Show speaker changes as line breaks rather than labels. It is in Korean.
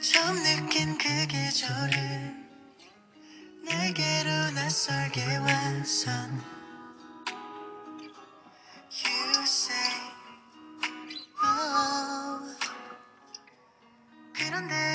처음 느낀 그 계절은 내게로 낯설게 완성. You say oh. 그런데